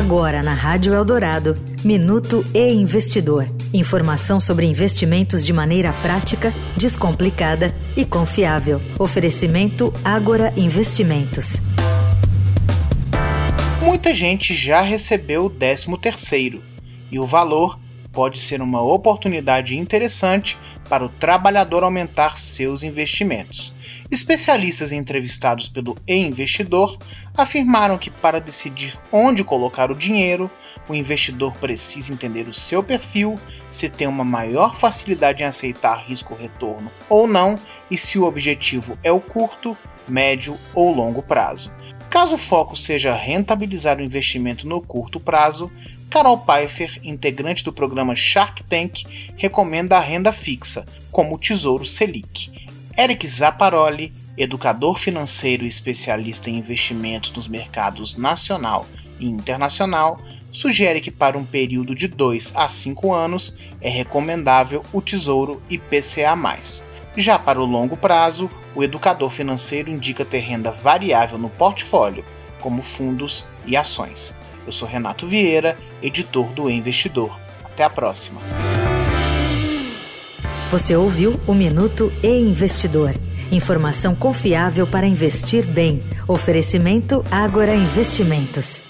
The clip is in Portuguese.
Agora na Rádio Eldorado, Minuto e Investidor. Informação sobre investimentos de maneira prática, descomplicada e confiável. Oferecimento Agora Investimentos. Muita gente já recebeu o 13 terceiro e o valor pode ser uma oportunidade interessante para o trabalhador aumentar seus investimentos. Especialistas entrevistados pelo E-Investidor afirmaram que para decidir onde colocar o dinheiro, o investidor precisa entender o seu perfil, se tem uma maior facilidade em aceitar risco-retorno ou não e se o objetivo é o curto, médio ou longo prazo. Caso o foco seja rentabilizar o investimento no curto prazo, Carol Pfeiffer, integrante do programa Shark Tank, recomenda a renda fixa, como o Tesouro Selic. Eric Zapparoli, educador financeiro e especialista em investimentos nos mercados nacional e internacional, sugere que para um período de 2 a 5 anos é recomendável o Tesouro IPCA+. Já para o longo prazo, o educador financeiro indica ter renda variável no portfólio, como fundos e ações. Eu sou Renato Vieira, editor do Investidor. Até a próxima. Você ouviu o Minuto e Investidor. Informação confiável para investir bem. Oferecimento Agora Investimentos.